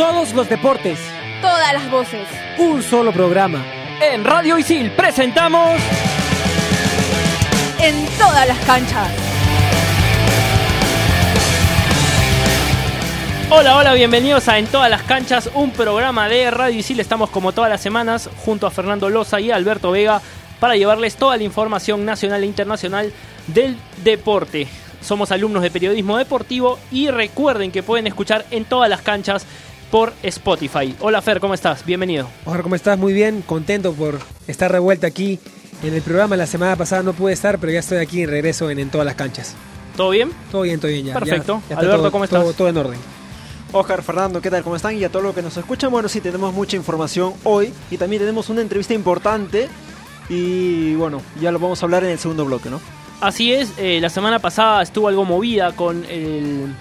Todos los deportes. Todas las voces. Un solo programa. En Radio Isil presentamos... En todas las canchas. Hola, hola, bienvenidos a En todas las canchas, un programa de Radio Isil. Estamos como todas las semanas junto a Fernando Loza y Alberto Vega para llevarles toda la información nacional e internacional del deporte. Somos alumnos de periodismo deportivo y recuerden que pueden escuchar en todas las canchas por Spotify. Hola Fer, ¿cómo estás? Bienvenido. Hola, ¿cómo estás? Muy bien, contento por estar de vuelta aquí en el programa. La semana pasada no pude estar, pero ya estoy aquí en regreso en, en todas las canchas. ¿Todo bien? Todo bien, todo bien ya. Perfecto. Ya- ya Alberto, todo- ¿cómo estás? Todo, todo en orden. Oscar, Fernando, ¿qué tal? ¿Cómo están? Y a todos los que nos escuchan, bueno, sí, tenemos mucha información hoy y también tenemos una entrevista importante y bueno, ya lo vamos a hablar en el segundo bloque, ¿no? Así es, eh, la semana pasada estuvo algo movida con el,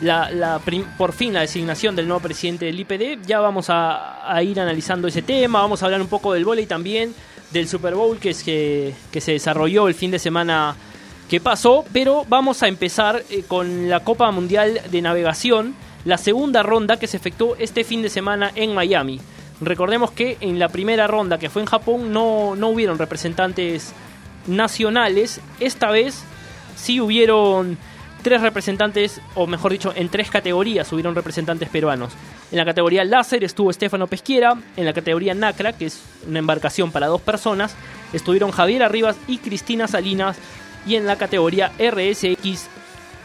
la, la por fin la designación del nuevo presidente del IPD. Ya vamos a, ir analizando ese tema, vamos a hablar un poco del vóley también, del Super Bowl que, es que, que se desarrolló el fin de semana que pasó, pero vamos a empezar eh, con la Copa Mundial de Navegación, la segunda ronda que se efectuó este fin de semana en Miami. Recordemos que en la primera ronda que fue en Japón no, no hubieron representantes nacionales. Esta vez sí hubieron tres representantes, o mejor dicho, en tres categorías hubieron representantes peruanos. En la categoría láser estuvo Estefano Pesquiera, en la categoría Nacra, que es una embarcación para dos personas, estuvieron Javier Arribas y Cristina Salinas, y en la categoría RSX,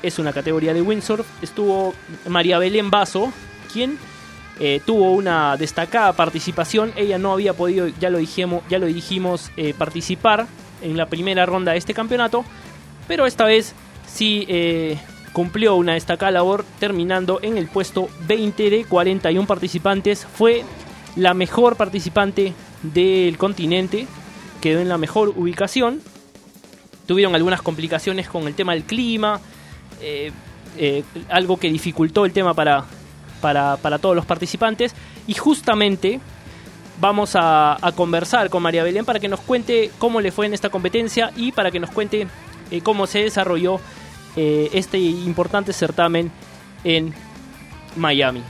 es una categoría de windsurf, estuvo María Belén Basso, quien eh, tuvo una destacada participación. Ella no había podido, ya lo dijimos, ya lo dijimos eh, participar en la primera ronda de este campeonato, pero esta vez sí eh, cumplió una destacada labor terminando en el puesto 20 de 41 participantes. Fue la mejor participante del continente, quedó en la mejor ubicación. Tuvieron algunas complicaciones con el tema del clima, eh, eh, algo que dificultó el tema para, para, para todos los participantes. Y justamente vamos a, a conversar con María Belén para que nos cuente cómo le fue en esta competencia y para que nos cuente eh, cómo se desarrolló eh, este importante certamen en Miami.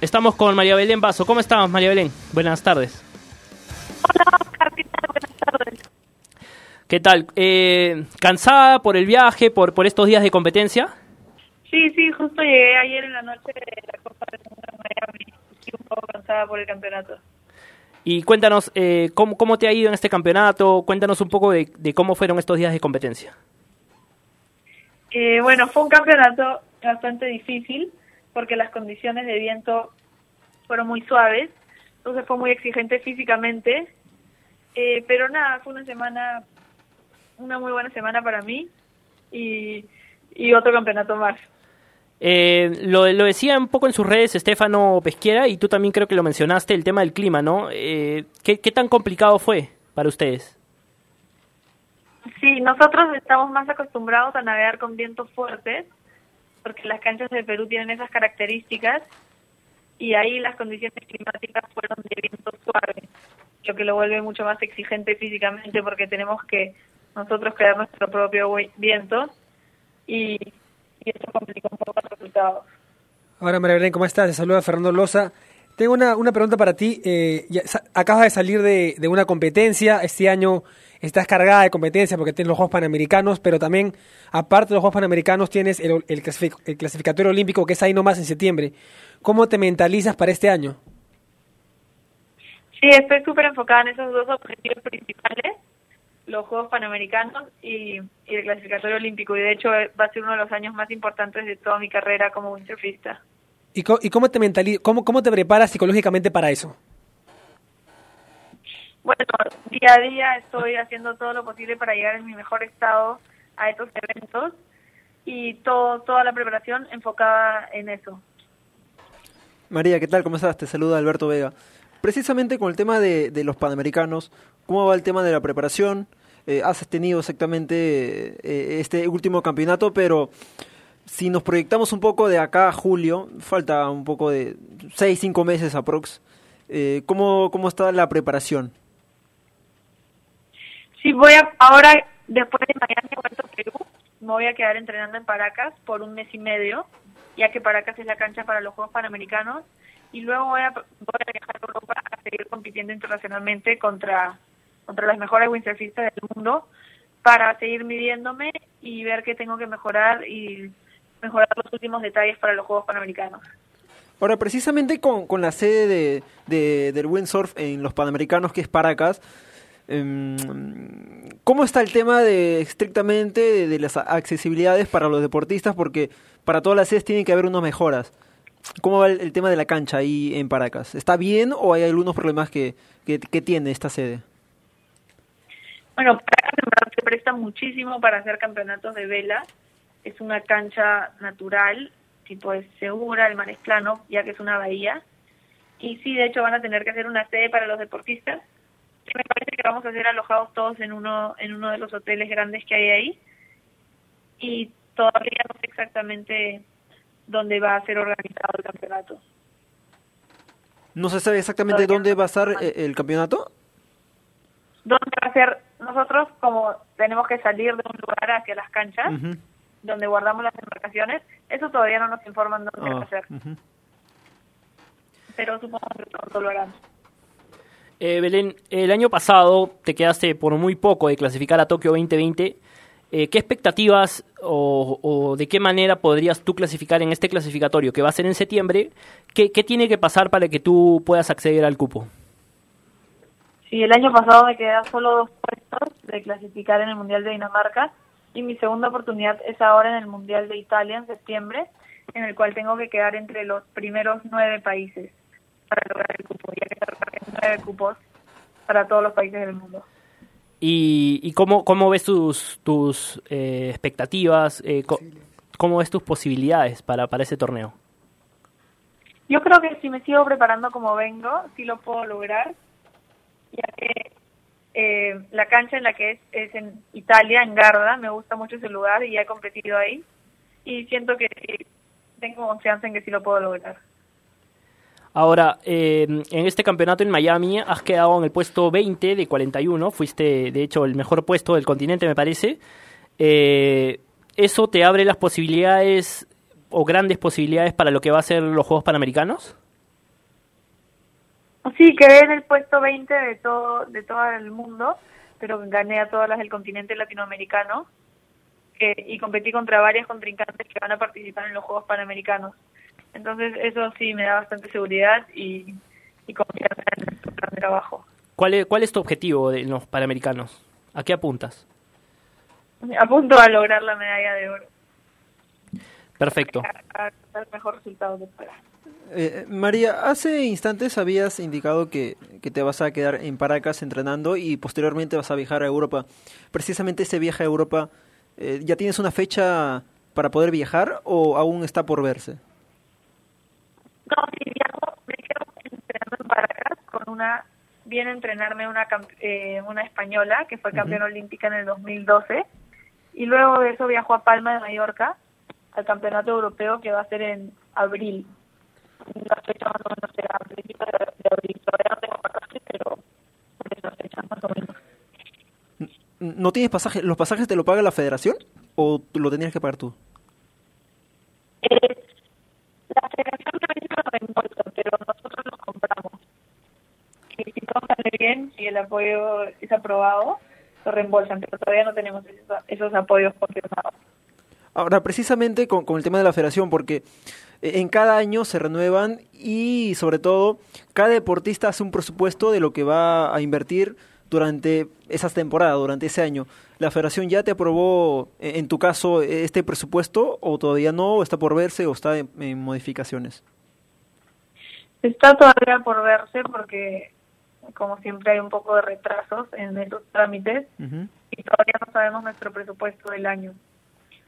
Estamos con María Belén Vaso. ¿Cómo estamos, María Belén? Buenas tardes. ¿Qué tal? Eh, ¿Cansada por el viaje, por, por estos días de competencia? Sí, sí, justo llegué ayer en la noche de la Copa del Mundo en Miami. Estoy un poco cansada por el campeonato. Y cuéntanos eh, ¿cómo, cómo te ha ido en este campeonato, cuéntanos un poco de, de cómo fueron estos días de competencia. Eh, bueno, fue un campeonato bastante difícil porque las condiciones de viento fueron muy suaves, entonces fue muy exigente físicamente. Eh, pero nada, fue una semana, una muy buena semana para mí y, y otro campeonato más. Eh, lo, decía un poco en sus redes Estefano Pesquiera y tú también creo que lo mencionaste, el tema del clima, ¿no? Eh, ¿qué, ¿Qué tan complicado fue para ustedes? Sí, nosotros estamos más acostumbrados a navegar con vientos fuertes, porque las canchas de Perú tienen esas características, y ahí las condiciones climáticas fueron de viento suave, lo que lo vuelve mucho más exigente físicamente, porque tenemos que nosotros crear nuestro propio vi- viento, y, y eso complicó un poco los resultados. Ahora, María Belén, ¿cómo estás? Te saluda Fernando Loza. Tengo una, una pregunta para ti. Eh, ya acabas de salir de, de una competencia. Este año estás cargada de competencia porque tienes los Juegos Panamericanos, pero también, aparte de los Juegos Panamericanos, tienes el, el clasific- el clasificatorio olímpico que es ahí nomás en septiembre. ¿Cómo te mentalizas para este año? Sí, estoy súper enfocada en esos dos objetivos principales, los Juegos Panamericanos y, y el clasificatorio olímpico. Y de hecho eh, va a ser uno de los años más importantes de toda mi carrera como windsurfista. ¿Y, co- y cómo, te mentali- cómo, cómo te preparas psicológicamente para eso? Bueno, día a día estoy haciendo todo lo posible para llegar en mi mejor estado a estos eventos y todo, toda la preparación enfocada en eso. María, ¿qué tal? ¿Cómo estás? Te saluda Alberto Vega. Precisamente con el tema de, de los panamericanos, ¿cómo va el tema de la preparación? Eh, has tenido exactamente eh, este último campeonato, pero si nos proyectamos un poco de acá a julio, falta un poco de 6, 5 meses aprox, eh, ¿cómo, ¿cómo está la preparación? Sí, voy a, ahora, después de he vuelto a Perú. Me voy a quedar entrenando en Paracas por un mes y medio. ya que Paracas es la cancha para los Juegos Panamericanos. Y luego voy a, voy a viajar a Europa a seguir compitiendo internacionalmente contra, contra las mejores windsurfistas del mundo para seguir midiéndome y ver qué tengo que mejorar y mejorar los últimos detalles para los Juegos Panamericanos. Ahora, precisamente con, con la sede de, de- del windsurf en los Panamericanos, que es Paracas, em, ¿cómo está el tema de estrictamente de, las accesibilidades para los deportistas? Porque para todas las sedes tiene que haber unas mejoras. ¿Cómo va el, tema de la cancha ahí en Paracas? ¿Está bien o hay algunos problemas que, que tiene esta sede? Bueno, Paracas en verdad se presta muchísimo para hacer campeonatos de vela. Es una cancha natural, tipo es segura, el mar es plano, ya que es una bahía. Y sí, de hecho van a tener que hacer una sede para los deportistas. Que me parece que vamos a ser alojados todos en uno en uno de los hoteles grandes que hay ahí. Y todavía no sé exactamente dónde va a ser organizado el campeonato. ¿No se sabe exactamente Todavía dónde va a estar eh, el campeonato? ¿Dónde ser? Nosotros como tenemos que salir de un lugar hacia las canchas, donde guardamos las embarcaciones, eso todavía no nos informan dónde va a ser, ujú. pero supongo que pronto lo harán. Eh, Belén, el año pasado te quedaste por muy poco de clasificar a Tokio 2020. Eh, ¿Qué expectativas o, o de qué manera podrías tú clasificar en este clasificatorio que va a ser en septiembre? ¿Qué, qué tiene que pasar para que tú puedas acceder al cupo? Sí, el año pasado me quedan solo dos puestos de clasificar en el Mundial de Dinamarca y mi segunda oportunidad es ahora en el Mundial de Italia en septiembre, en el cual tengo que quedar entre los primeros nueve países para lograr el cupo, ya que se reparten nueve cupos para todos los países del mundo. ¿Y, y cómo, cómo ves tus, tus eh, expectativas? eh, ¿Cómo ves tus posibilidades para, para ese torneo? Yo creo que si me sigo preparando como vengo, sí lo puedo lograr, ya que eh, la cancha en la que es es en Italia, en Garda, me gusta mucho ese lugar y he competido ahí y siento que tengo confianza en que sí lo puedo lograr. Ahora, eh, en este campeonato en Miami has quedado en el puesto 20 de 41, fuiste de hecho el mejor puesto del continente me parece. Eh, ¿Eso te abre las posibilidades o grandes posibilidades para lo que va a ser los Juegos Panamericanos? Sí, quedé en el puesto 20 de todo de todo el mundo, pero gané a todas las del continente latinoamericano que- y competí contra varias contrincantes que van a participar en los Juegos Panamericanos. Entonces eso sí me da bastante seguridad y, y confianza en el plan de trabajo. ¿Cuál es, ¿Cuál es tu objetivo de- en los Panamericanos? ¿A qué apuntas? Apunto a lograr la medalla de oro, Perfecto. a, a dar mejor resultado de. Eh, María, hace instantes habías indicado que, que te vas a quedar en Paracas entrenando y posteriormente vas a viajar a Europa. Precisamente ese viaje a Europa, eh, ¿ya tienes una fecha para poder viajar o aún está por verse? No, sí, viajo, me quedo entrenando en Paracas con una, viene a entrenarme una, camp- eh, una española que fue campeona olímpica en el 2012 y luego de eso viajo a Palma de Mallorca al campeonato europeo que va a ser en abril. La fecha más o menos será a principios de, de abril. Todavía no tengo pasaje, pero esa fecha más o menos. ¿No tienes pasaje? ¿Los pasajes te lo paga la federación o lo tenías que pagar tú? Eh, la federación también lo reembolsa, pero nosotros los compramos. Y si todo sale bien, si el apoyo es aprobado, lo reembolsan, pero todavía no tenemos esos, esos apoyos confirmados. Ahora, precisamente con, con el tema de la federación, porque eh, en cada año se renuevan y sobre todo cada deportista hace un presupuesto de lo que va a invertir durante esas temporadas, durante ese año. ¿La federación ya te aprobó, eh, en tu caso, este presupuesto o todavía no, o está por verse o está en, en modificaciones? Está todavía por verse porque, como siempre, hay un poco de retrasos en esos trámites y todavía no sabemos nuestro presupuesto del año.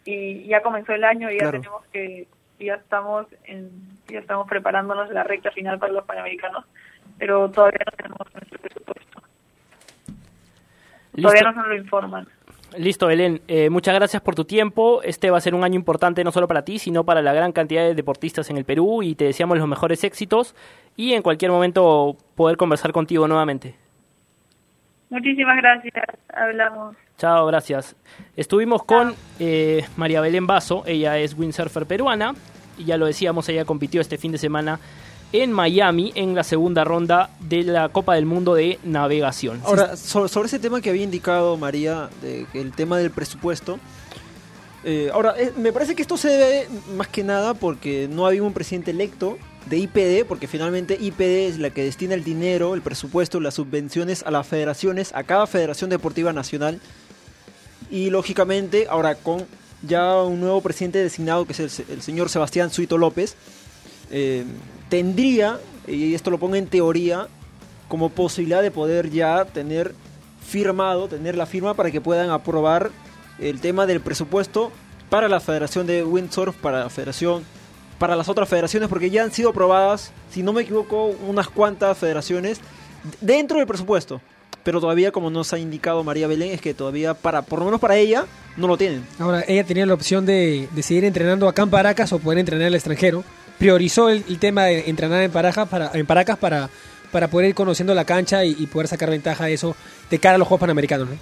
Y ya comenzó el año y ya tenemos que, ya estamos en, ya estamos preparándonos la recta final para los panamericanos, pero todavía no tenemos nuestro presupuesto. Todavía no nos lo informan. Listo Belén. Eh, muchas gracias por tu tiempo. Este va a ser un año importante no solo para ti, sino para la gran cantidad de deportistas en el Perú y te deseamos los mejores éxitos y en cualquier momento poder conversar contigo nuevamente. Muchísimas gracias. Hablamos. Chao, gracias. Estuvimos con eh, María Belén Basso, ella es windsurfer peruana y ya lo decíamos, ella compitió este fin de semana en Miami en la segunda ronda de la Copa del Mundo de Navegación. Ahora, so- sobre ese tema que había indicado María, de que el tema del presupuesto, eh, ahora, eh, me parece que esto se debe más que nada porque no había un presidente electo de IPD, porque finalmente IPD es la que destina el dinero, el presupuesto, las subvenciones a las federaciones, a cada federación deportiva nacional. Y lógicamente, ahora con ya un nuevo presidente designado, que es el, se- el señor Sebastián Suito López, eh, tendría, y esto lo pongo en teoría, como posibilidad de poder ya tener firmado, tener la firma para que puedan aprobar el tema del presupuesto para la Federación de Windsurf, para la Federación, para las otras federaciones, porque ya han sido aprobadas, si no me equivoco, unas cuantas federaciones dentro del presupuesto. Pero todavía, como nos ha indicado María Belén, es que todavía, para, por lo menos para ella, no lo tienen. Ahora, ella tenía la opción de, de seguir entrenando acá en Paracas o poder entrenar al extranjero. Priorizó el, el tema de entrenar en, para, en Paracas para, para poder ir conociendo la cancha y, y poder sacar ventaja de eso de cara a los Juegos Panamericanos. ¿no?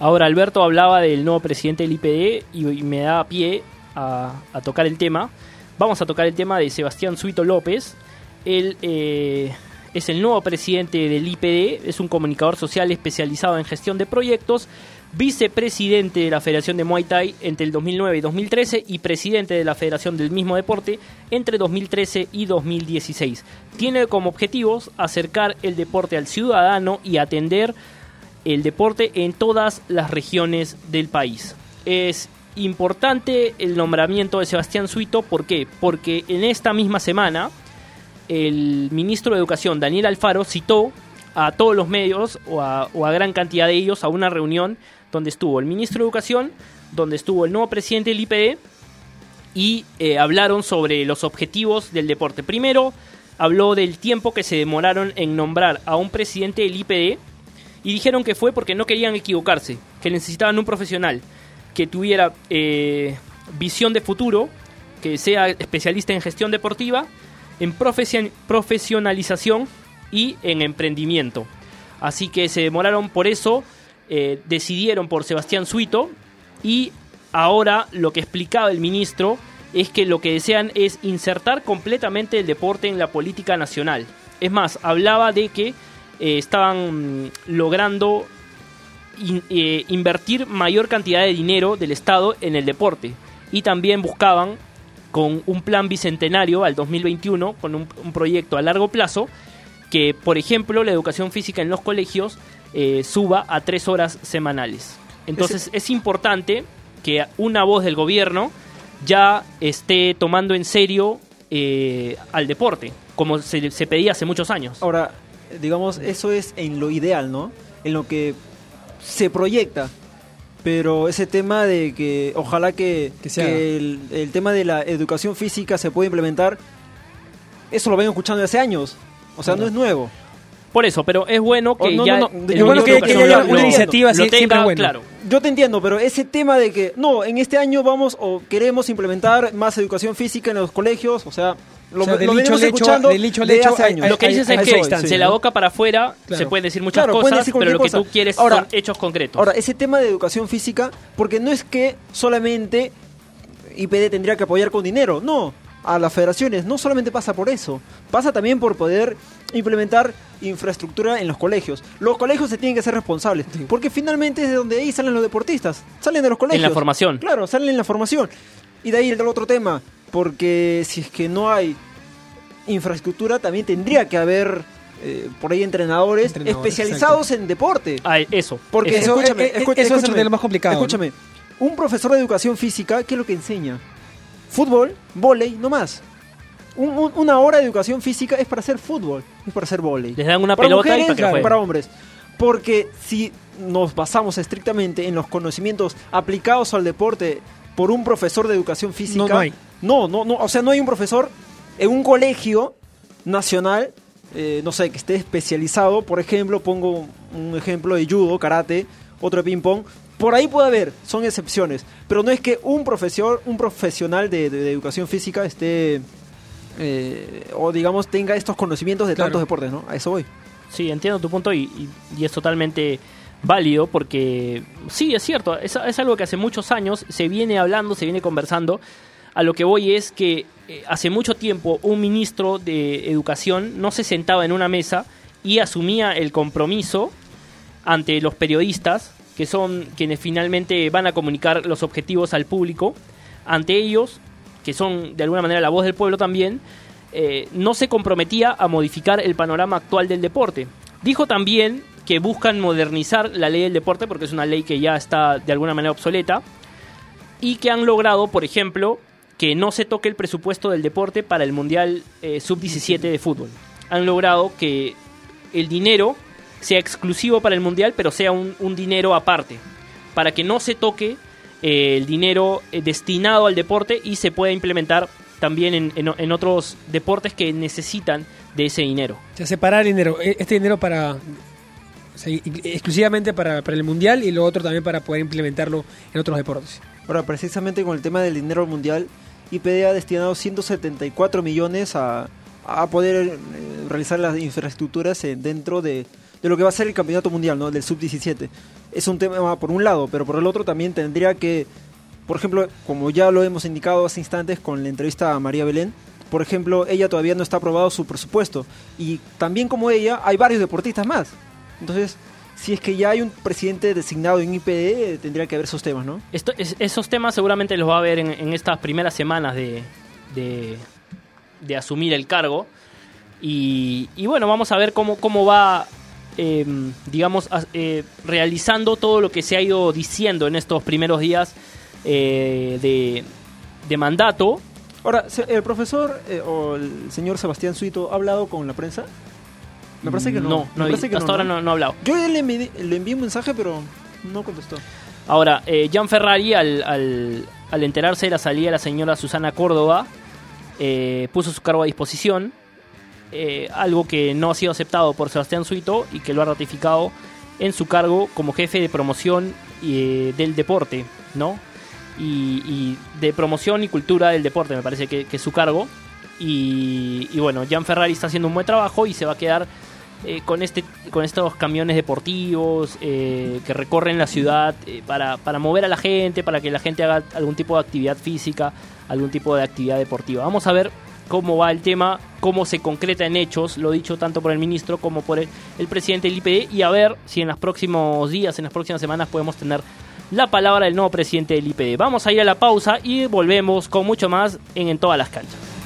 Ahora, Alberto hablaba del nuevo presidente del IPD y, y me da pie a, a tocar el tema. Vamos a tocar el tema de Sebastián Suito López. Él eh, es el nuevo presidente del IPD, es un comunicador social especializado en gestión de proyectos, vicepresidente de la Federación de Muay Thai entre el 2009 y 2013 y presidente de la Federación del mismo deporte entre 2013 y 2016. Tiene como objetivos acercar el deporte al ciudadano y atender el deporte en todas las regiones del país. Es importante el nombramiento de Sebastián Suito, ¿por qué? Porque en esta misma semana el ministro de Educación, Daniel Alfaro, citó a todos los medios o a, gran cantidad de ellos a una reunión donde estuvo el ministro de Educación, donde estuvo el nuevo presidente del IPD y eh, hablaron sobre los objetivos del deporte. Primero, habló del tiempo que se demoraron en nombrar a un presidente del IPD y dijeron que fue porque no querían equivocarse, que necesitaban un profesional que tuviera eh, visión de futuro, que sea especialista en gestión deportiva, en profesion- profesionalización y en emprendimiento. Así que se demoraron por eso, eh, decidieron por Sebastián Suito y ahora lo que explicaba el ministro es que lo que desean es insertar completamente el deporte en la política nacional. Es más, hablaba de que eh, estaban mm, logrando in- eh, invertir mayor cantidad de dinero del Estado en el deporte y también buscaban con un plan bicentenario al 2021, con un, un proyecto a largo plazo, que por ejemplo la educación física en los colegios eh, suba a tres horas semanales. Entonces es importante que una voz del gobierno ya esté tomando en serio eh, al deporte, como se, se pedía hace muchos años. Ahora, digamos, eso es en lo ideal, ¿no? En lo que se proyecta. Pero ese tema de que ojalá que, Que el, el tema de la educación física se pueda implementar, eso lo vengo escuchando desde hace años. O sea, no es nuevo. Por eso, pero es bueno que Oh, no, ya no, no, es bueno que- haya lo- una lo- iniciativa así lo siempre tenga bueno. claro. Yo te entiendo, pero ese tema de que, no, en este año vamos o queremos implementar más educación física en los colegios, o sea, lo, O sea, del lo dicho venimos al hecho- escuchando del dicho al de hecho hace años. Lo que dices es que distancia, de la boca para afuera Claro. se pueden decir muchas Claro, cosas, decir pero lo que tú quieres Ahora- son hechos concretos. Ahora, ese tema de educación física, porque no es que solamente IPD tendría que apoyar con dinero, no, a las federaciones, no solamente pasa por eso, pasa también por poder implementar infraestructura en los colegios. Los colegios se tienen que ser responsables, porque finalmente es de donde ahí salen los deportistas, salen de los colegios. En la formación. Claro, salen en la formación. Y de ahí el otro tema, porque si es que no hay infraestructura, también tendría que haber eh, por ahí entrenadores, Entrenadores, especializados en deporte. Ah, eso. Porque Eso- escúchame, eh, eh, escu- eso es escúchame, de lo más complicado, ¿no? Escúchame, un profesor de educación física, ¿qué es lo que enseña? Fútbol, vóley, no más. Un- un- una hora de educación física es para hacer fútbol, es para hacer vóley. Les dan una para pelota y mujeres, para que para hombres. Porque si nos basamos estrictamente en los conocimientos aplicados al deporte por un profesor de educación física, No, no hay. No, no, no, o sea, no hay un profesor en un colegio nacional, eh, no sé, que esté especializado, por ejemplo, pongo un ejemplo de judo, karate, otro de ping pong, por ahí puede haber, son excepciones, pero no es que un profesor, un profesional de, de- de educación física esté, eh, o digamos, tenga estos conocimientos de Claro. tantos deportes, ¿no? A eso voy. Sí, entiendo tu punto y, y- y es totalmente válido porque sí, es cierto, es, es algo que hace muchos años se viene hablando, se viene conversando. A lo que voy es que eh, hace mucho tiempo un ministro de Educación no se sentaba en una mesa y asumía el compromiso ante los periodistas, que son quienes finalmente van a comunicar los objetivos al público, ante ellos, que son de alguna manera la voz del pueblo también, eh, no se comprometía a modificar el panorama actual del deporte. Dijo también que buscan modernizar la ley del deporte porque es una ley que ya está de alguna manera obsoleta y que han logrado, por ejemplo, que no se toque el presupuesto del deporte para el Mundial eh, Sub-17 de fútbol. Han logrado que el dinero sea exclusivo para el Mundial, pero sea un, un dinero aparte, para que no se toque eh, el dinero eh, destinado al deporte y se pueda implementar también en, en- en otros deportes que necesitan de ese dinero. O sea, separar el dinero, e- este dinero para o sea, i- exclusivamente para, para el mundial y lo otro también para poder implementarlo en otros deportes. Ahora, precisamente con el tema del dinero mundial, IPD ha destinado 174 millones a, poder eh, realizar las infraestructuras dentro de, de lo que va a ser el campeonato mundial, ¿no? Del sub-17. Es un tema por un lado, pero por el otro también tendría que, por ejemplo, como ya lo hemos indicado hace instantes con la entrevista a María Belén, por ejemplo, ella todavía no está aprobado su presupuesto. Y también como ella, hay varios deportistas más. Entonces, si es que ya hay un presidente designado en IPD, tendría que haber esos temas, ¿no? Esto- es- esos temas seguramente los va a ver en, en estas primeras semanas de, de, de asumir el cargo. Y, y bueno, vamos a ver cómo, cómo va, eh, digamos, eh, realizando todo lo que se ha ido diciendo en estos primeros días eh, de, de mandato. Ahora, ¿el profesor eh, o el señor Sebastián Suito ha hablado con la prensa? Me parece que no. No, no, que hasta no, ahora ¿no? no, no ha hablado. Yo le, envié- le envié un mensaje, pero no contestó. Ahora, eh, Gian Ferrari, al, al- al enterarse de la salida de la señora Susana Córdoba, eh, puso su cargo a disposición, eh, algo que no ha sido aceptado por Sebastián Suito y que lo ha ratificado en su cargo como jefe de promoción eh, del deporte, ¿no? Y, y de promoción y cultura del deporte, me parece que, que es su cargo. Y, y bueno, Gian Ferrari está haciendo un buen trabajo y se va a quedar eh, con este con estos camiones deportivos eh, que recorren la ciudad eh, para, para mover a la gente, para que la gente haga algún tipo de actividad física, algún tipo de actividad deportiva. Vamos a ver cómo va el tema, cómo se concreta en hechos, lo dicho tanto por el ministro como por el, el presidente del IPD, y a ver si en los próximos días, en las próximas semanas podemos tener la palabra del nuevo presidente del IPD. Vamos a ir a la pausa y volvemos con mucho más en, en todas las canchas.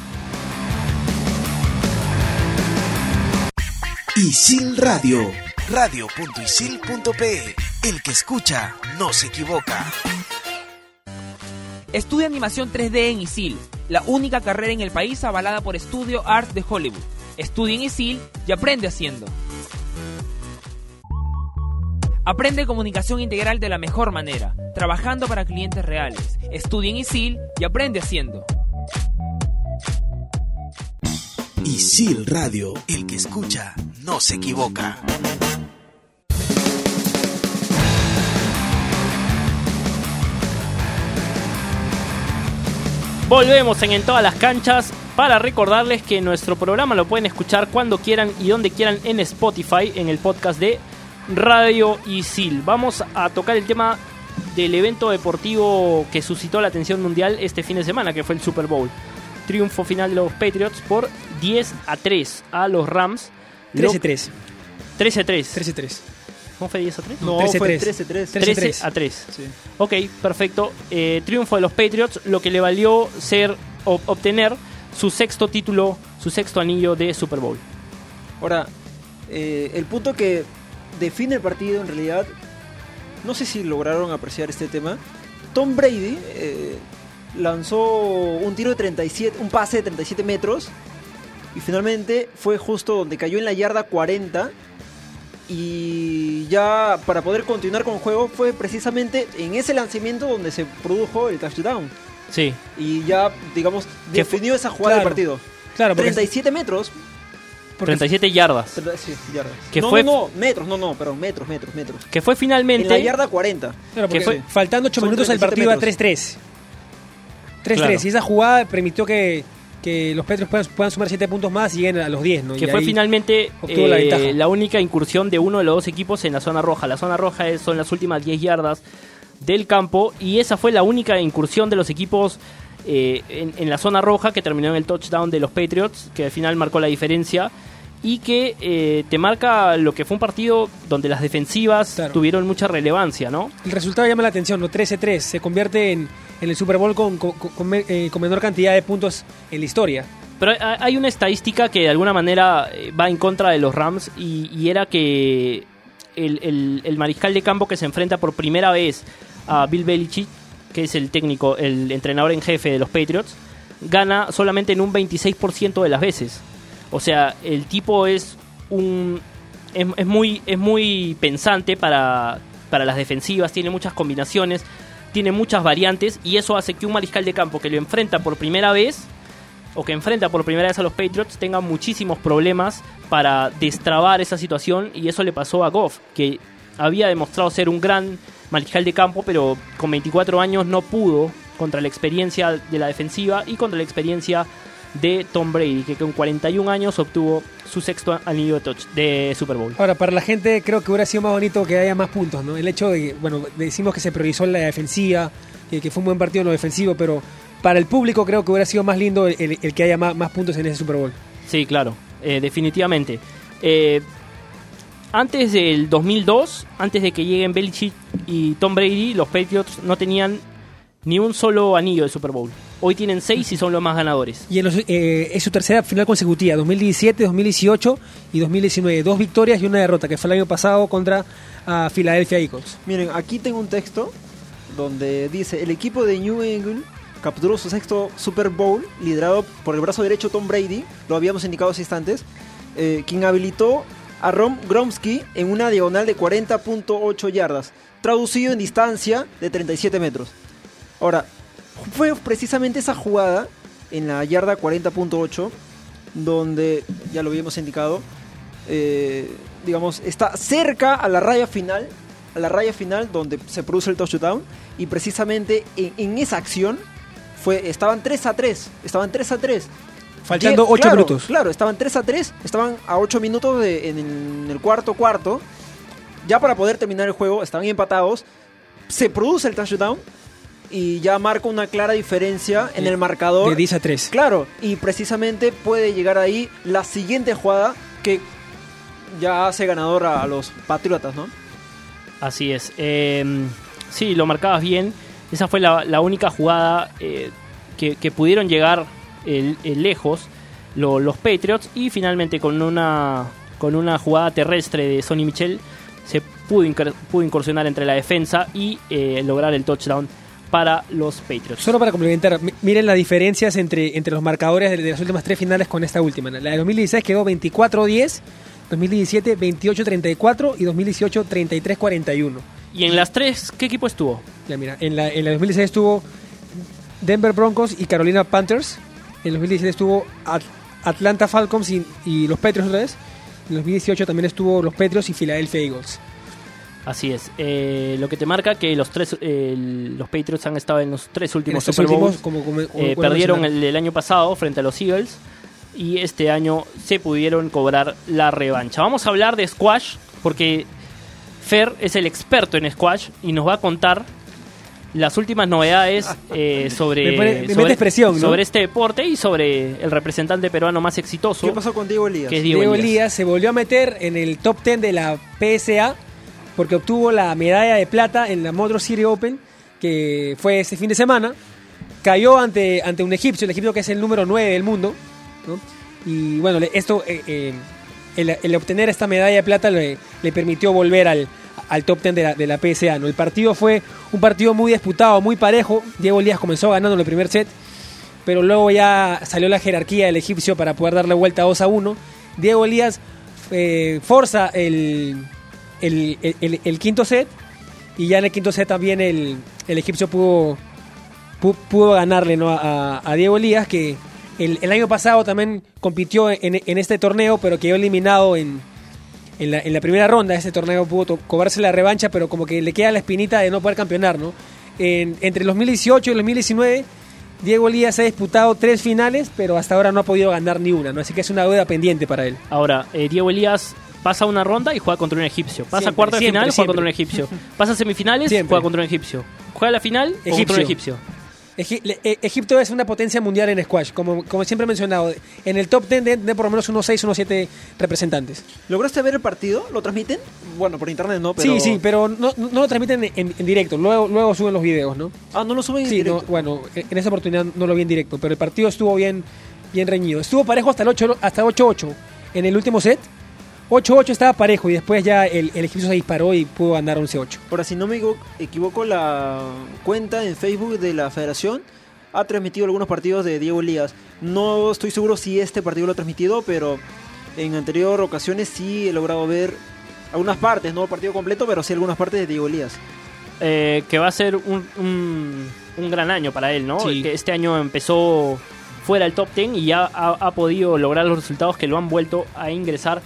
Isil Radio, radio.isil.pe. El que escucha no se equivoca. Estudia animación 3D en ISIL, la única carrera en el país avalada por Studio Art de Hollywood. Estudia en ISIL y aprende haciendo. Aprende comunicación integral de la mejor manera, trabajando para clientes reales. Estudia en ISIL y aprende haciendo. Isil Radio, el que escucha no se equivoca. Volvemos en, en todas las canchas para recordarles que nuestro programa lo pueden escuchar cuando quieran y donde quieran en Spotify, en el podcast de Radio Isil. Vamos a tocar el tema del evento deportivo que suscitó la atención mundial este fin de semana, que fue el Super Bowl. Triunfo final de los Patriots por 10 a 3 a los Rams. Lo- 13-3. 13 a 3. 13-3. ¿Cómo fue 10 a 3? No, 13-3. fue 13-3. 13 a 3. Sí. Ok, perfecto. Eh, triunfo de los Patriots, lo que le valió ser o- obtener su sexto título, su sexto anillo de Super Bowl. Ahora, eh, el punto que define el partido en realidad, no sé si lograron apreciar este tema. Tom Brady eh, lanzó un tiro de 37, un pase de 37 metros y finalmente fue justo donde cayó en la yarda 40 y ya para poder continuar con el juego fue precisamente en ese lanzamiento donde se produjo el touchdown Sí. y ya digamos definió esa jugada del claro. partido. Claro, porque, 37 metros, porque 37 yardas. treinta- sí, yardas. Que no, fue- no, no, metros, no, no, perdón, metros, metros, metros. Que fue En la finalmente. yarda 40. claro, porque que fue- faltando 8 son minutos al 37 partido a metros. 3-3. 3-3. Claro. Y esa jugada permitió que, que los Petros puedan, puedan sumar 7 puntos más y lleguen a los 10, ¿no? Que Y fue finalmente la eh, ventaja. la única incursión de uno de los dos equipos en la zona roja. La zona roja es- son las últimas 10 yardas del campo y esa fue la única incursión de los equipos eh, en, en la zona roja que terminó en el touchdown de los Patriots, que al final marcó la diferencia y que eh, te marca lo que fue un partido donde las defensivas Claro. tuvieron mucha relevancia, ¿no? El resultado llama la atención, ¿no? 13-3. Se convierte en, en el Super Bowl con, con- con me- eh, con menor cantidad de puntos en la historia. Pero hay- una estadística que de alguna manera eh, va en contra de los Rams y, y era que el, el- el mariscal de campo que se enfrenta por primera vez a Bill Belichick, que es el técnico, el entrenador en jefe de los Patriots, gana solamente en un 26% de las veces. O sea, el tipo es un es, muy es muy pensante para, para las defensivas, tiene muchas combinaciones, tiene muchas variantes y eso hace que un mariscal de campo que lo enfrenta por primera vez o que enfrenta por primera vez a los Patriots tenga muchísimos problemas para destrabar esa situación y eso le pasó a Goff, que había demostrado ser un gran mariscal de campo, pero con 24 años no pudo contra la experiencia de la defensiva y contra la experiencia de Tom Brady, que con 41 años obtuvo su sexto anillo de, touch, de Super Bowl. Ahora, para la gente creo que hubiera sido más bonito que haya más puntos, ¿no? El hecho de, que, bueno, decimos que se priorizó la defensiva, que, que fue un buen partido en lo defensivo, pero para el público creo que hubiera sido más lindo el, el- el que haya más, más puntos en ese Super Bowl. Sí, claro, eh, definitivamente. Eh, antes del 2002, antes de que lleguen Belichick y Tom Brady, los Patriots no tenían ni un solo anillo de Super Bowl. Hoy tienen seis y son los más ganadores. Y en los- eh, es su tercera final consecutiva, 2017, 2018 y 2019. Dos victorias y una derrota, que fue el año pasado contra ah, Philadelphia Eagles. Miren, aquí tengo un texto donde dice, el equipo de New England capturó su sexto Super Bowl, liderado por el brazo derecho Tom Brady, lo habíamos indicado hace instantes, eh, quien habilitó a Ron Gromsky en una diagonal de 40.8 yardas, traducido en distancia de 37 metros. Ahora, fue precisamente esa jugada en la yarda 40.8 donde, ya lo habíamos indicado, eh, digamos, está cerca a la raya final, a la raya final donde se produce el touchdown y precisamente en, en esa acción fue estaban 3 a 3, estaban 3 a 3. Faltando Die- 8 claro, minutos. Claro, estaban 3 a 3, estaban a 8 minutos de- en, el, en el cuarto cuarto. Ya para poder terminar el juego, estaban empatados. Se produce el touchdown y ya marca una clara diferencia en el marcador. De 10 a 3. Claro, y precisamente puede llegar ahí la siguiente jugada que ya hace ganador a, a los Patriotas, ¿no? Así es. Eh, sí, lo marcabas bien. Esa fue la, la única jugada eh, que, que pudieron llegar el- el lejos lo- los Patriots y finalmente con una, con una jugada terrestre de Sonny Michel se pudo, incur- pudo incursionar entre la defensa y eh, lograr el touchdown para los Patriots. Solo para complementar, mi- miren las diferencias entre, entre los marcadores de, de las últimas tres finales con esta última. La de 2016 quedó 24-10, 2017 28-34 y 2018 33-41. Y en las tres, ¿qué equipo estuvo? Ya mira, en la, en la 2016 estuvo Denver Broncos y Carolina Panthers. En 2017 estuvo At- Atlanta Falcons y, y los Patriots otra vez. En 2018 también estuvo los Patriots y Philadelphia Eagles. Así es. Eh, lo que te marca que los tres, eh, los Patriots han estado en los tres últimos Super Bowls. últimos, como, como- como Eh, perdieron el, el año pasado frente a los Eagles y este año se pudieron cobrar la revancha. Vamos a hablar de squash porque Fer es el experto en squash y nos va a contar las últimas novedades eh, sobre, Me pone- me sobre, mete presión, ¿no? sobre este deporte y sobre el representante peruano más exitoso, ¿Qué pasó con Diego Elías? que es Diego, Diego Elías. Elías se volvió a meter en el top 10 de la PSA porque obtuvo la medalla de plata en la Motor City Open que fue ese fin de semana. Cayó ante, ante un egipcio, el egipcio que es el número 9 del mundo. Y bueno, esto, eh, eh, el, obtener esta medalla de plata le, permitió volver al, al top 10 de la, de la PSA. ¿no? El partido fue un partido muy disputado, muy parejo. Diego Elías comenzó ganando el primer set pero luego ya salió la jerarquía del egipcio para poder darle vuelta 2 a 1. Diego Elías eh, forza el, el, el- quinto set y ya en el quinto set también el, el egipcio pudo, pu- pudo ganarle ¿no? a, a Diego Elías que el, año pasado también compitió en, en este torneo pero quedó eliminado en, en la, en la primera ronda este torneo pudo cobrarse la revancha, pero como que le queda la espinita de no poder campeonar, ¿no? En- entre el 2018 y el 2019, Diego Elías ha disputado tres finales, pero hasta ahora no ha podido ganar ni una, ¿no? Así que es una deuda pendiente para él. Ahora, eh, Diego Elías pasa una ronda y juega contra un egipcio. Pasa Siempre, cuarto de siempre, final, siempre. juega contra un egipcio. Pasa semifinales, Siempre. juega contra un egipcio. Juega la final, juega contra un egipcio. Egi- le- e- Egipto es una potencia mundial en squash, como, como siempre he mencionado. En el top 10 de, de por lo menos unos 6, unos 7 representantes. ¿Lograste ver el partido? ¿Lo transmiten? Bueno, por internet no, pero... Sí, sí, pero no, no lo transmiten en, en directo, luego, luego suben los videos, ¿no? Ah, no lo suben en Sí, no, directo. bueno, en esa oportunidad no lo vi en directo, pero el partido estuvo bien, bien reñido. Estuvo parejo hasta el 8 hasta 8-8 en el último set. 8-8 estaba parejo y después ya el, el egipcio se disparó y pudo andar 11-8. Ahora, si no me equivo- equivoco, la cuenta en Facebook de la federación ha transmitido algunos partidos de Diego Elías. No estoy seguro si este partido lo ha transmitido, pero en anterior ocasiones sí he logrado ver algunas partes, no el partido completo, pero sí algunas partes de Diego Elías. Eh, que va a ser un, un- un gran año para él, ¿no? Sí. Que este año empezó fuera del top 10 y ya ha, ha podido lograr los resultados que lo han vuelto a ingresar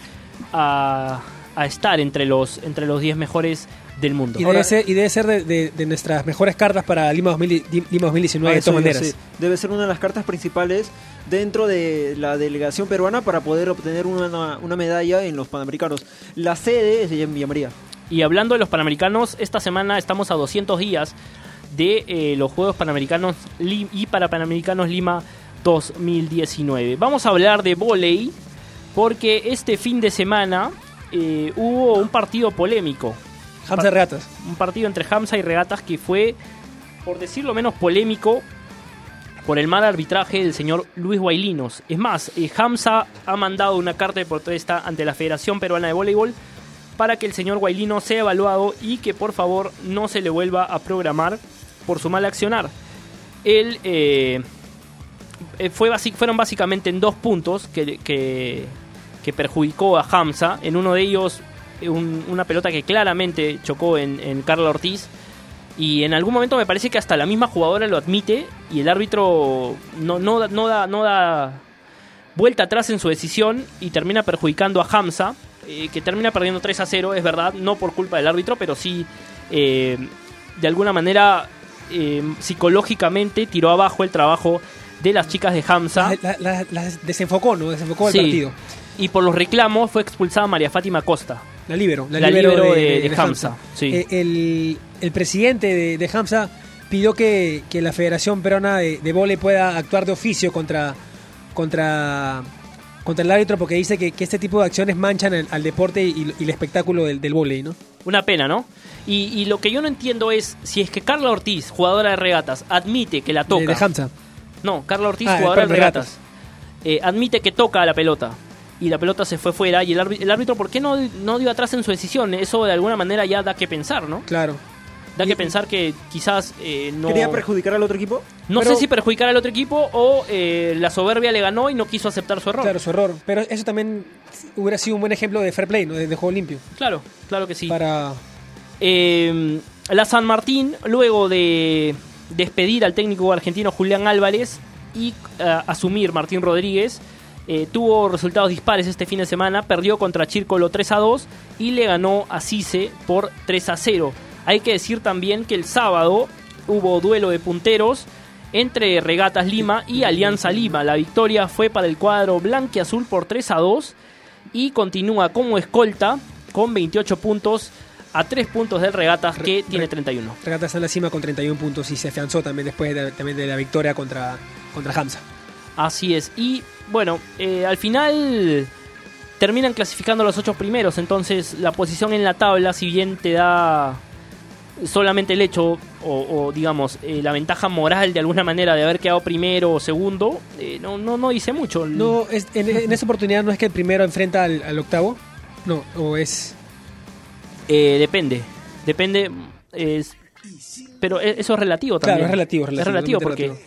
a, a estar entre los, entre los 10 mejores del mundo. Y debe ser, y debe ser de, de- de nuestras mejores cartas para Lima, 2000 y- Lima 2019 Ah, de todas maneras. sí. Debe ser una de las cartas principales dentro de la delegación peruana para poder obtener una, una medalla en los Panamericanos. La sede es en Villa María. Y hablando de los Panamericanos, esta semana estamos a 200 días de eh, los Juegos Panamericanos y para Panamericanos Lima 2019. Vamos a hablar de volei porque este fin de semana eh, hubo un partido polémico. Hamza Regatas. Un partido entre Hamza y Regatas que fue, por decirlo menos, polémico por el mal arbitraje del señor Luis Guailinos. Es más, eh, Hamza ha mandado una carta de protesta ante la Federación Peruana de Voleibol para que el señor Guailino sea evaluado y que por favor no se le vuelva a programar por su mal accionar. Él eh, fue fueron básicamente en dos puntos que, que, que perjudicó a Hamza. En uno de ellos, eh, un- una pelota que claramente chocó en, en Carla Ortiz. Y en algún momento me parece que hasta la misma jugadora lo admite y el árbitro no, no, da- no, da, no da vuelta atrás en su decisión y termina perjudicando a Hamza, eh, que termina perdiendo 3 a 0, es verdad, no por culpa del árbitro, pero sí eh, de alguna manera eh, psicológicamente tiró abajo el trabajo de las chicas de Hamza La- la- la- las desenfocó, ¿no? Desenfocó Sí. el partido. Y por los reclamos fue expulsada María Fátima Costa. La libero. La, La libero, de, de- de- de de Hamza, Hamza. sí. Eh, el, el presidente de, Hamza pidió que, que la Federación Peruana de, Vole pueda actuar de oficio contra, contra, contra el árbitro porque dice que, que este tipo de acciones manchan el- al deporte y, y el espectáculo del, del vóley, ¿no? Una pena, ¿no? Y, y lo que yo no entiendo es si es que Carla Ortiz, jugadora de regatas, admite que la toca. De, Hamza. No, Carla Ortiz, Ah, jugadora de regatas. eh, admite que toca a la pelota. Y la pelota se fue fuera. Y el, árbi- el árbitro, ¿por qué no, no dio atrás en su decisión? Eso de alguna manera ya da que pensar, ¿no? Claro. Da Y- que pensar que quizás eh, no. ¿Quería perjudicar al otro equipo? no Pero- sé si perjudicar al otro equipo o eh, la soberbia le ganó y no quiso aceptar su error. Claro, su error. Pero eso también hubiera sido un buen ejemplo de fair play, ¿no? De, de juego limpio. claro, claro que sí. Para. Eh, la San Martín, luego de despedir al técnico argentino Julián Álvarez y eh, asumir Martín Rodríguez, eh, tuvo resultados dispares este fin de semana, perdió contra Chírcolo 3 a 2 y le ganó a Cise por 3 a 0. Hay que decir también que el sábado hubo duelo de punteros entre Regatas Lima y Alianza Lima. La victoria fue para el cuadro blanquiazul por 3 a 2 y continúa como escolta con 28 puntos a 3 puntos del Regatas que tiene 31. Regata está en la cima con 31 puntos y se afianzó también después de, también de la victoria contra, contra Hamza. Así es. Y bueno, eh, al final terminan clasificando los ocho primeros. Entonces la posición en la tabla, si bien te da solamente el hecho o, o, digamos eh, la ventaja moral de alguna manera de haber quedado primero o segundo, eh, no, no, no dice mucho. No, es- en, en esa oportunidad no es que el primero enfrenta al, al octavo. No, o es. Depende. Depende. es- pero e- eso es relativo Claro, también. es relativo, es Es relativo, porque, relativo.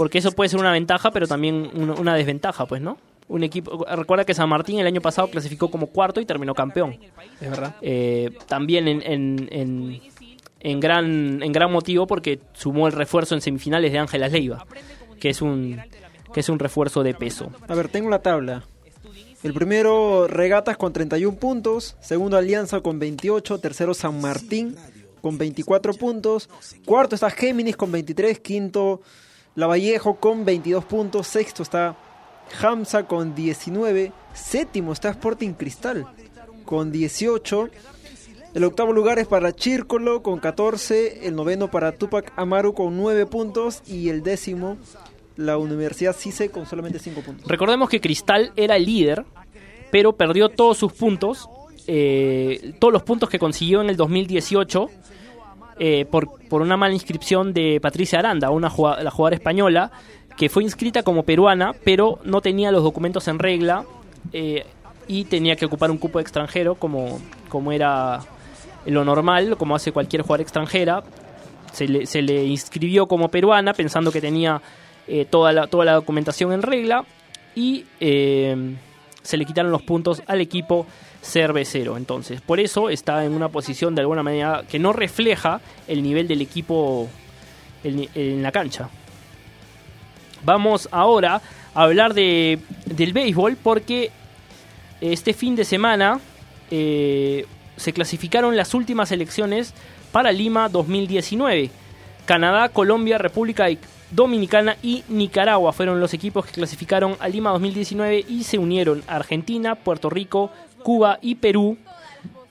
Porque eso puede ser una ventaja, pero también una, desventaja, pues, ¿no? Un equipo. Recuerda que San Martín el año pasado clasificó como cuarto y terminó campeón. Es verdad. Eh, también en, en, en, en gran, en gran motivo porque sumó el refuerzo en semifinales de Ángela Leiva, que es un que es un refuerzo de peso. A ver, tengo la tabla. El primero, Regatas con 31 puntos. Segundo, Alianza con 28. Tercero, San Martín con 24 puntos. Cuarto está Géminis con 23. Quinto, Lavallejo con 22 puntos. Sexto está Hamza con 19. Séptimo está Sporting Cristal con 18. El octavo lugar es para Chírcolo con 14, el noveno para Tupac Amaru con 9 puntos y el décimo la Universidad CICE con solamente 5 puntos. Recordemos que Cristal era el líder, pero perdió todos sus puntos, eh, todos los puntos que consiguió en el 2018 eh, por, por una mala inscripción de Patricia Aranda, una jugada- la jugadora española, que fue inscrita como peruana, pero no tenía los documentos en regla eh, y tenía que ocupar un cupo extranjero como, como era lo normal, como hace cualquier jugador extranjera. Se le, se le inscribió como peruana pensando que tenía eh, toda, la, toda la documentación en regla y eh, se le quitaron los puntos al equipo cervecero. Entonces, por eso está en una posición de alguna manera que no refleja el nivel del equipo en, la cancha. Vamos ahora a hablar de, del béisbol porque este fin de semana eh, se clasificaron las últimas elecciones para Lima 2019. Canadá, Colombia, República Dominicana y Nicaragua fueron los equipos que clasificaron a Lima 2019 y se unieron Argentina, Puerto Rico, Cuba y Perú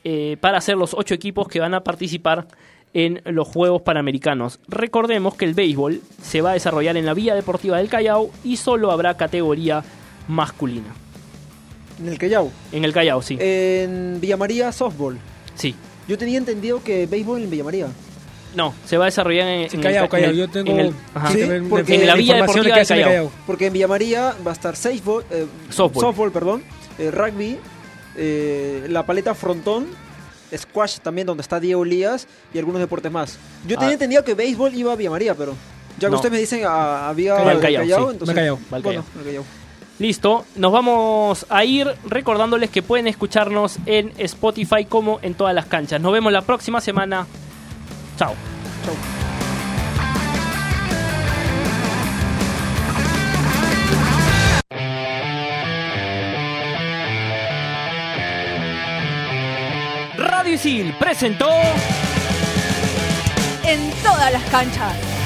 eh, para ser los ocho equipos que van a participar en los Juegos Panamericanos. Recordemos que el béisbol se va a desarrollar en la Vía Deportiva del Callao y solo habrá categoría masculina. En el Callao. En el Callao, sí. En Villa María, softball. Sí. Yo tenía entendido que béisbol en Villa María. No, se va a desarrollar en, Sí, en Callao, el, Callao. en el- Yo tengo en el- ajá. Sí, porque en la Villa información Deportiva del Callao. Porque en Villa María va a estar softball, eh, Softball. perdón, eh, rugby, eh, la paleta frontón, squash también donde está Diego Lías y algunos deportes más. Yo tenía Ah. entendido que béisbol iba a Villa María, pero ya que No. ustedes me dicen a, a Villa Callao, sí. entonces, bueno. Listo, nos vamos a ir recordándoles que pueden escucharnos en Spotify como en todas las canchas. Nos vemos la próxima semana. Chao. Radio Presentó En todas las canchas.